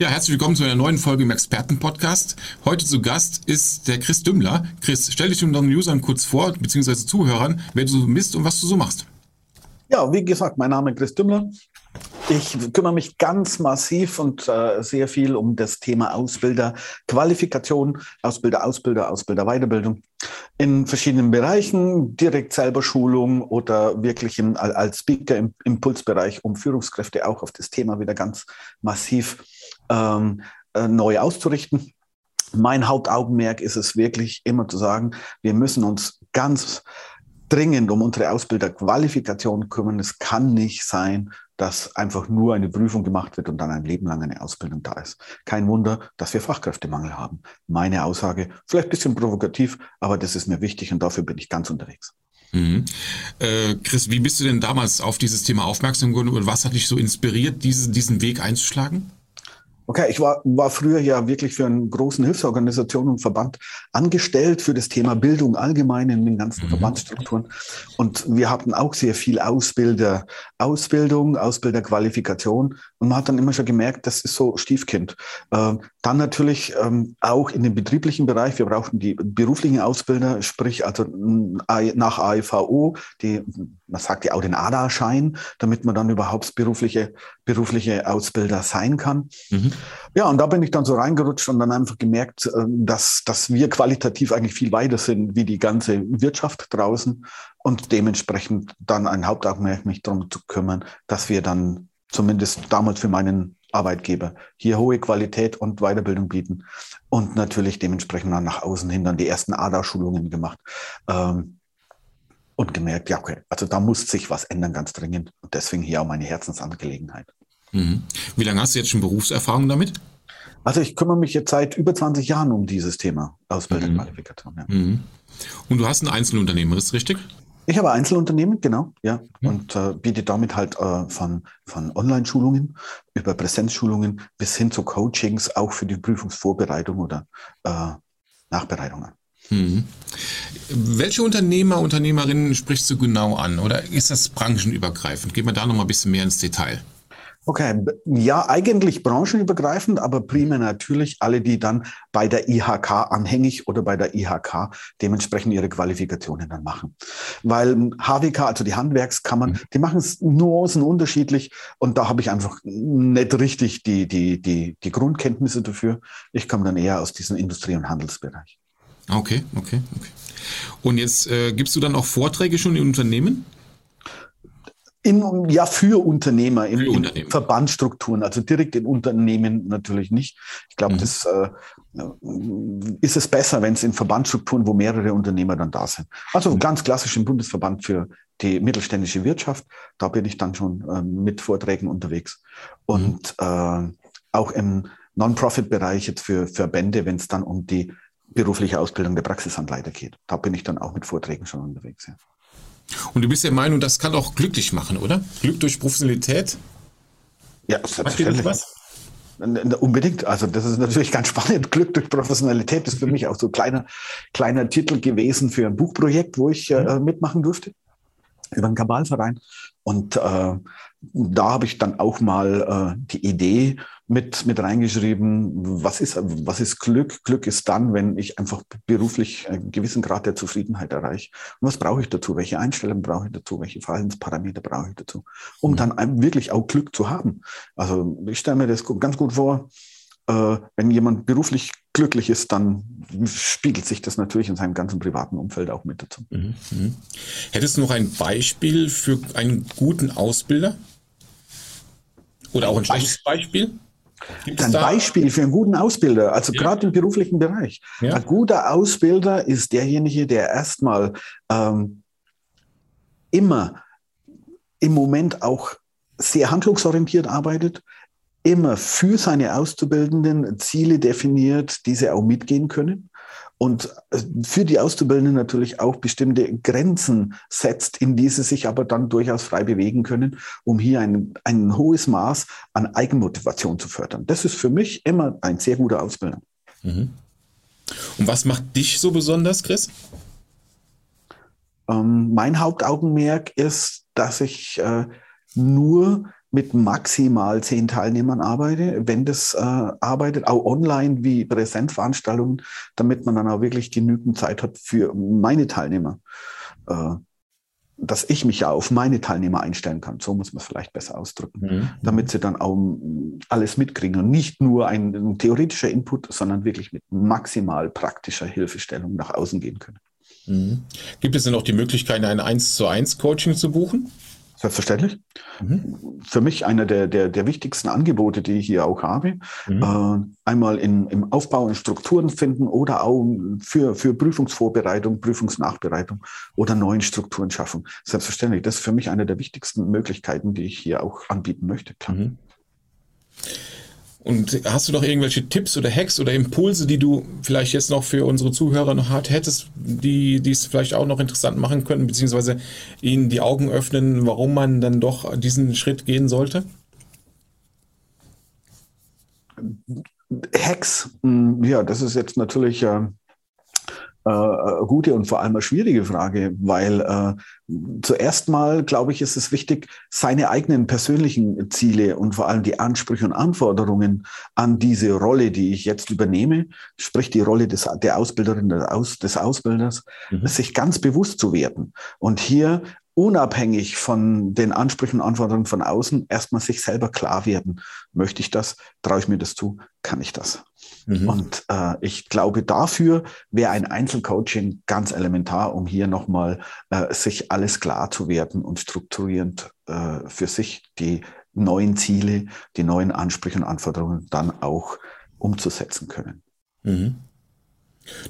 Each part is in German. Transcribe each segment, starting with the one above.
Ja, herzlich willkommen zu einer neuen Folge im Expertenpodcast. Heute zu Gast ist der Chris Dümmler. Chris, stell dich unseren Usern kurz vor, beziehungsweise Zuhörern, wer du so bist und was du so machst. Ja, wie gesagt, mein Name ist Chris Dümmler. Ich kümmere mich ganz massiv und äh, sehr viel um das Thema Ausbilder, Qualifikation, Ausbilder, Ausbilder, Ausbilder, Weiterbildung in verschiedenen Bereichen, direkt selber Schulung oder wirklich im, als Speaker im Impulsbereich, um Führungskräfte auch auf das Thema wieder ganz massiv ähm, äh, neu auszurichten. Mein Hauptaugenmerk ist es wirklich immer zu sagen, wir müssen uns ganz dringend um unsere Ausbilderqualifikation kümmern. Es kann nicht sein, dass einfach nur eine Prüfung gemacht wird und dann ein Leben lang eine Ausbildung da ist. Kein Wunder, dass wir Fachkräftemangel haben. Meine Aussage, vielleicht ein bisschen provokativ, aber das ist mir wichtig und dafür bin ich ganz unterwegs. Mhm. Äh, Chris, wie bist du denn damals auf dieses Thema aufmerksam geworden und was hat dich so inspiriert, diese, diesen Weg einzuschlagen? Okay, ich war, war früher ja wirklich für einen großen Hilfsorganisation und Verband angestellt für das Thema Bildung allgemein in den ganzen mhm. Verbandsstrukturen. Und wir hatten auch sehr viel Ausbilder, Ausbildung, Ausbilderqualifikation. Und man hat dann immer schon gemerkt, das ist so Stiefkind. Ähm, dann natürlich ähm, auch in dem betrieblichen Bereich. Wir brauchten die beruflichen Ausbilder, sprich also nach AIVO, die, man sagt ja auch den ADA-Schein, damit man dann überhaupt berufliche, berufliche Ausbilder sein kann. Mhm. Ja, und da bin ich dann so reingerutscht und dann einfach gemerkt, äh, dass, dass wir qualitativ eigentlich viel weiter sind wie die ganze Wirtschaft draußen und dementsprechend dann ein Hauptaugenmerk mich darum zu kümmern, dass wir dann zumindest damals für meinen Arbeitgeber hier hohe Qualität und Weiterbildung bieten und natürlich dementsprechend dann nach außen hin dann die ersten ADA-Schulungen gemacht. Ähm, und gemerkt, ja, okay, also da muss sich was ändern, ganz dringend. Und deswegen hier auch meine Herzensangelegenheit. Mhm. Wie lange hast du jetzt schon Berufserfahrung damit? Also ich kümmere mich jetzt seit über 20 Jahren um dieses Thema Ausbildungsqualifikation. Mhm. Ja. Mhm. Und du hast ein Einzelunternehmen, ist richtig? Ich habe Einzelunternehmen, genau, ja, mhm. und äh, biete damit halt äh, von, von Online-Schulungen über Präsenzschulungen bis hin zu Coachings auch für die Prüfungsvorbereitung oder äh, Nachbereitung an. Mhm. Welche Unternehmer, Unternehmerinnen sprichst du genau an oder ist das branchenübergreifend? Gehen wir da noch mal ein bisschen mehr ins Detail. Okay, ja, eigentlich branchenübergreifend, aber primär natürlich alle, die dann bei der IHK anhängig oder bei der IHK dementsprechend ihre Qualifikationen dann machen. Weil HWK, also die Handwerkskammern, mhm. die machen es nuancen unterschiedlich und da habe ich einfach nicht richtig die, die, die, die Grundkenntnisse dafür. Ich komme dann eher aus diesem Industrie- und Handelsbereich. Okay, okay, okay. Und jetzt äh, gibst du dann auch Vorträge schon in Unternehmen? In, ja, für Unternehmer in, für Unternehmen. in Verbandsstrukturen, also direkt in Unternehmen natürlich nicht. Ich glaube, mhm. das äh, ist es besser, wenn es in Verbandsstrukturen, wo mehrere Unternehmer dann da sind. Also mhm. ganz klassisch im Bundesverband für die mittelständische Wirtschaft, da bin ich dann schon äh, mit Vorträgen unterwegs. Und mhm. äh, auch im Non-Profit-Bereich jetzt für Verbände, wenn es dann um die berufliche Ausbildung der Praxisanleiter geht. Da bin ich dann auch mit Vorträgen schon unterwegs. Ja. Und du bist der Meinung, das kann auch glücklich machen, oder? Glück durch Professionalität? Ja, selbstverständlich. Was? Unbedingt. Also das ist natürlich ganz spannend. Glück durch Professionalität ist für mich auch so ein kleiner, kleiner Titel gewesen für ein Buchprojekt, wo ich äh, mhm. mitmachen durfte über einen Kabalverein. Und äh, da habe ich dann auch mal äh, die Idee mit, mit reingeschrieben, was ist, was ist Glück? Glück ist dann, wenn ich einfach beruflich einen gewissen Grad der Zufriedenheit erreiche. Und was brauche ich dazu? Welche Einstellungen brauche ich dazu? Welche Verhaltensparameter brauche ich dazu? Um mhm. dann wirklich auch Glück zu haben. Also ich stelle mir das ganz gut vor, wenn jemand beruflich glücklich ist, dann spiegelt sich das natürlich in seinem ganzen privaten Umfeld auch mit dazu. Mhm. Mhm. Hättest du noch ein Beispiel für einen guten Ausbilder? Oder auch ein schlechtes Beispiel? Gibt ein Beispiel für einen guten Ausbilder, also ja. gerade im beruflichen Bereich. Ja. Ein guter Ausbilder ist derjenige, der erstmal ähm, immer im Moment auch sehr handlungsorientiert arbeitet, immer für seine Auszubildenden Ziele definiert, diese auch mitgehen können und äh, für die Auszubildenden natürlich auch bestimmte Grenzen setzt, in die sie sich aber dann durchaus frei bewegen können, um hier ein, ein hohes Maß an Eigenmotivation zu fördern. Das ist für mich immer ein sehr guter Ausbilder. Mhm. Und was macht dich so besonders, Chris? Ähm, mein Hauptaugenmerk ist, dass ich äh, nur mit maximal zehn Teilnehmern arbeite, wenn das äh, arbeitet, auch online wie Präsentveranstaltungen, damit man dann auch wirklich genügend Zeit hat für meine Teilnehmer. Äh, dass ich mich ja auf meine Teilnehmer einstellen kann. So muss man es vielleicht besser ausdrücken, mhm. damit sie dann auch alles mitkriegen und nicht nur ein, ein, theoretischer Input, sondern wirklich mit maximal praktischer Hilfestellung nach außen gehen können. Mhm. Gibt es denn auch die Möglichkeit, ein 1 zu 1 Coaching zu buchen? Selbstverständlich. Mhm. Für mich einer der, der, der wichtigsten Angebote, die ich hier auch habe. Mhm. Äh, einmal in, im Aufbau und Strukturen finden oder auch für, für Prüfungsvorbereitung, Prüfungsnachbereitung oder neuen Strukturen schaffen. Selbstverständlich. Das ist für mich eine der wichtigsten Möglichkeiten, die ich hier auch anbieten möchte. Mhm. Und hast du noch irgendwelche Tipps oder Hacks oder Impulse, die du vielleicht jetzt noch für unsere Zuhörer noch hart hättest, die, es vielleicht auch noch interessant machen könnten, beziehungsweise ihnen die Augen öffnen, warum man dann doch diesen Schritt gehen sollte? Hacks, hm, ja, das ist jetzt natürlich äh, äh, gute und vor allem eine schwierige Frage, weil äh, zuerst mal, glaube ich, ist es wichtig, seine eigenen persönlichen Ziele und vor allem die Ansprüche und Anforderungen an diese Rolle, die ich jetzt übernehme, sprich die Rolle des, der Ausbilderin, des, Aus, des Ausbilders, mhm. sich ganz bewusst zu werden und hier unabhängig von den Ansprüchen und Anforderungen von außen erstmal sich selber klar werden. Möchte ich das? Traue ich mir das zu? Kann ich das? Mhm. Und äh, ich glaube, dafür wäre ein Einzelcoaching ganz elementar, um hier nochmal äh, sich alles klar zu werden und strukturierend äh, für sich die neuen Ziele, die neuen Ansprüche und Anforderungen dann auch umzusetzen können. Mhm.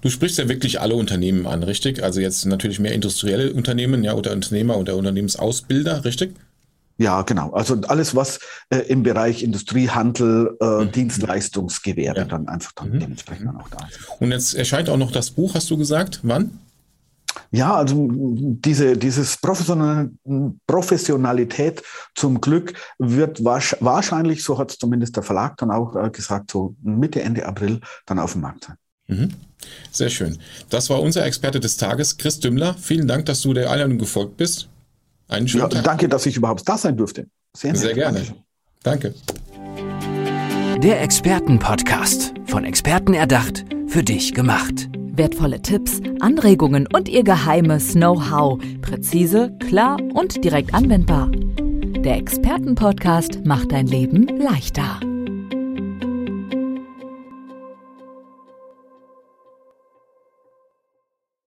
Du sprichst ja wirklich alle Unternehmen an, richtig? Also jetzt natürlich mehr industrielle Unternehmen, ja, oder Unternehmer oder Unternehmensausbilder, richtig? Ja, genau. Also alles, was äh, im Bereich Industrie, Handel, äh, mhm. Dienstleistungsgewerbe ja. dann einfach dann mhm. dementsprechend dann auch da ist. Und jetzt erscheint auch noch das Buch, hast du gesagt. Wann? Ja, also diese dieses Professional, Professionalität zum Glück wird wahrscheinlich, so hat es zumindest der Verlag dann auch äh, gesagt, so Mitte, Ende April dann auf dem Markt sein. Mhm. Sehr schön. Das war unser Experte des Tages, Chris Dümmler. Vielen Dank, dass du der Einladung gefolgt bist. Einen schönen ja, Tag. Danke, dass ich überhaupt da sein durfte. Sehr, Sehr gerne. Danke. Der Expertenpodcast. Von Experten erdacht, für dich gemacht. Wertvolle Tipps, Anregungen und ihr geheimes Know-how. Präzise, klar und direkt anwendbar. Der Expertenpodcast macht dein Leben leichter.